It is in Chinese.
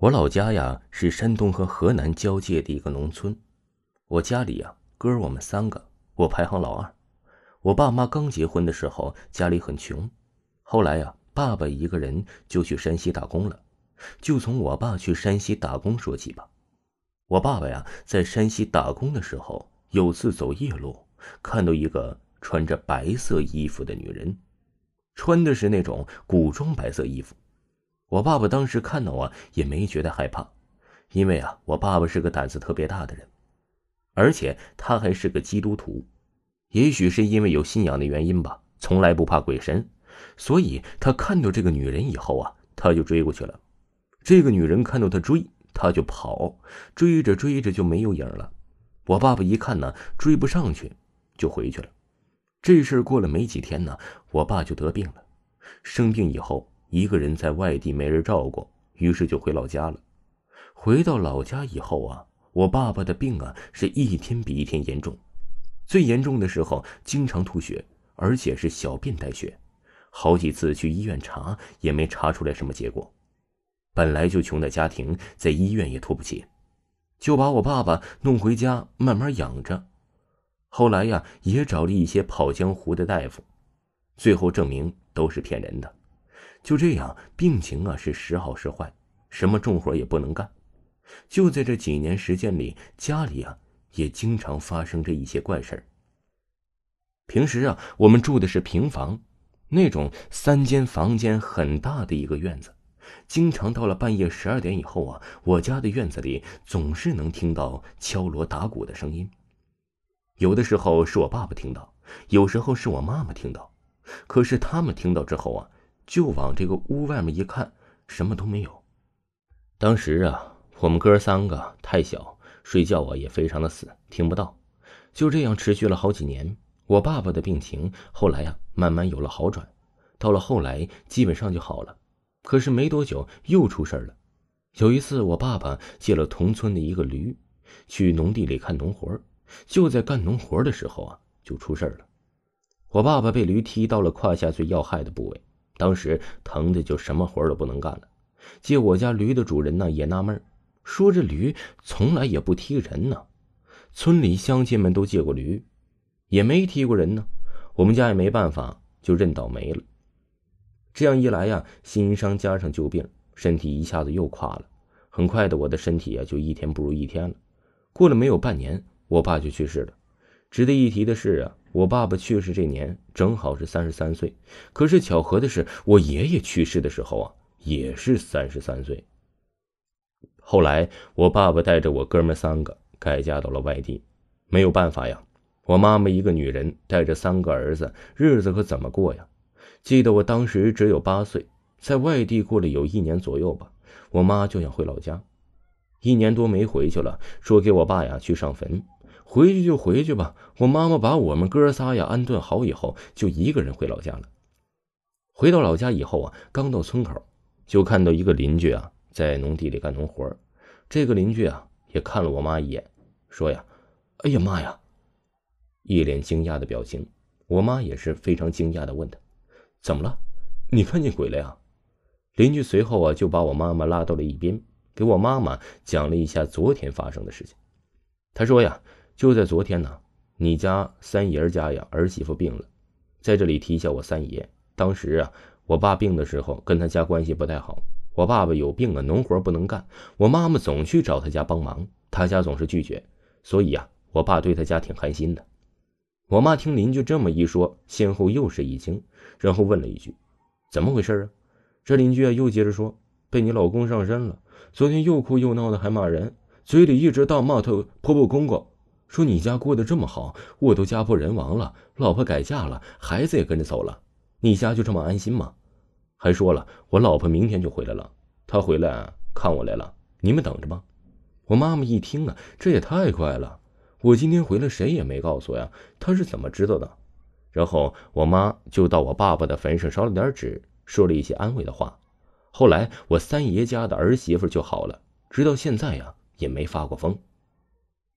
我老家呀是山东和河南交界的一个农村，我家里呀哥我们三个，我排行老二。我爸妈刚结婚的时候家里很穷，后来呀爸爸一个人就去山西打工了。就从我爸去山西打工说起吧。我爸爸呀在山西打工的时候，有次走夜路，看到一个穿着白色衣服的女人，穿的是那种古装白色衣服。我爸爸当时看到啊，也没觉得害怕，因为啊，我爸爸是个胆子特别大的人，而且他还是个基督徒，也许是因为有信仰的原因吧，从来不怕鬼神，所以他看到这个女人以后啊，他就追过去了。这个女人看到他追，他就跑，追着追着就没有影了。我爸爸一看呢，追不上去，就回去了。这事儿过了没几天呢，我爸就得病了，生病以后。一个人在外地没人照顾，于是就回老家了。回到老家以后啊，我爸爸的病啊是一天比一天严重，最严重的时候经常吐血，而且是小便带血，好几次去医院查也没查出来什么结果。本来就穷的家庭在医院也拖不起，就把我爸爸弄回家慢慢养着。后来呀，也找了一些跑江湖的大夫，最后证明都是骗人的。就这样，病情啊是时好时坏，什么重活也不能干。就在这几年时间里，家里啊也经常发生着一些怪事儿。平时啊，我们住的是平房，那种三间房间很大的一个院子。经常到了半夜十二点以后啊，我家的院子里总是能听到敲锣打鼓的声音。有的时候是我爸爸听到，有时候是我妈妈听到。可是他们听到之后啊。就往这个屋外面一看，什么都没有。当时啊，我们哥三个太小，睡觉啊也非常的死，听不到。就这样持续了好几年。我爸爸的病情后来呀，慢慢有了好转。到了后来，基本上就好了。可是没多久又出事了。有一次，我爸爸借了同村的一个驴，去农地里看农活就在干农活的时候啊，就出事了。我爸爸被驴踢到了胯下最要害的部位。当时疼的就什么活都不能干了。借我家驴的主人呢也纳闷说这驴从来也不踢人呢。村里乡亲们都借过驴，也没踢过人呢。我们家也没办法，就认倒霉了。这样一来呀，新伤加上旧病，身体一下子又垮了。很快的，我的身体啊就一天不如一天了。过了没有半年，我爸就去世了。值得一提的是啊。我爸爸去世这年正好是三十三岁，可是巧合的是，我爷爷去世的时候啊，也是三十三岁。后来，我爸爸带着我哥们三个改嫁到了外地，没有办法呀，我妈妈一个女人带着三个儿子，日子可怎么过呀？记得我当时只有八岁，在外地过了有一年左右吧，我妈就想回老家，一年多没回去了，说给我爸呀去上坟。回去就回去吧。我妈妈把我们哥仨呀安顿好以后，就一个人回老家了。回到老家以后啊，刚到村口，就看到一个邻居啊在农地里干农活。这个邻居啊也看了我妈一眼，说呀：“哎呀妈呀！”一脸惊讶的表情。我妈也是非常惊讶的问他：“怎么了？你看见鬼了呀？”邻居随后啊就把我妈妈拉到了一边，给我妈妈讲了一下昨天发生的事情。他说呀。就在昨天呢，你家三爷家呀儿媳妇病了，在这里提一下我三爷。当时啊，我爸病的时候跟他家关系不太好。我爸爸有病啊，农活不能干，我妈妈总去找他家帮忙，他家总是拒绝，所以呀，我爸对他家挺寒心的。我妈听邻居这么一说，先后又是一惊，然后问了一句：“怎么回事啊？”这邻居啊又接着说：“被你老公上身了，昨天又哭又闹的，还骂人，嘴里一直大骂他婆婆公公。”说你家过得这么好，我都家破人亡了，老婆改嫁了，孩子也跟着走了，你家就这么安心吗？还说了，我老婆明天就回来了，她回来看我来了，你们等着吧。我妈妈一听啊，这也太快了，我今天回来谁也没告诉呀，她是怎么知道的？然后我妈就到我爸爸的坟上烧了点纸，说了一些安慰的话。后来我三爷家的儿媳妇就好了，直到现在呀也没发过疯。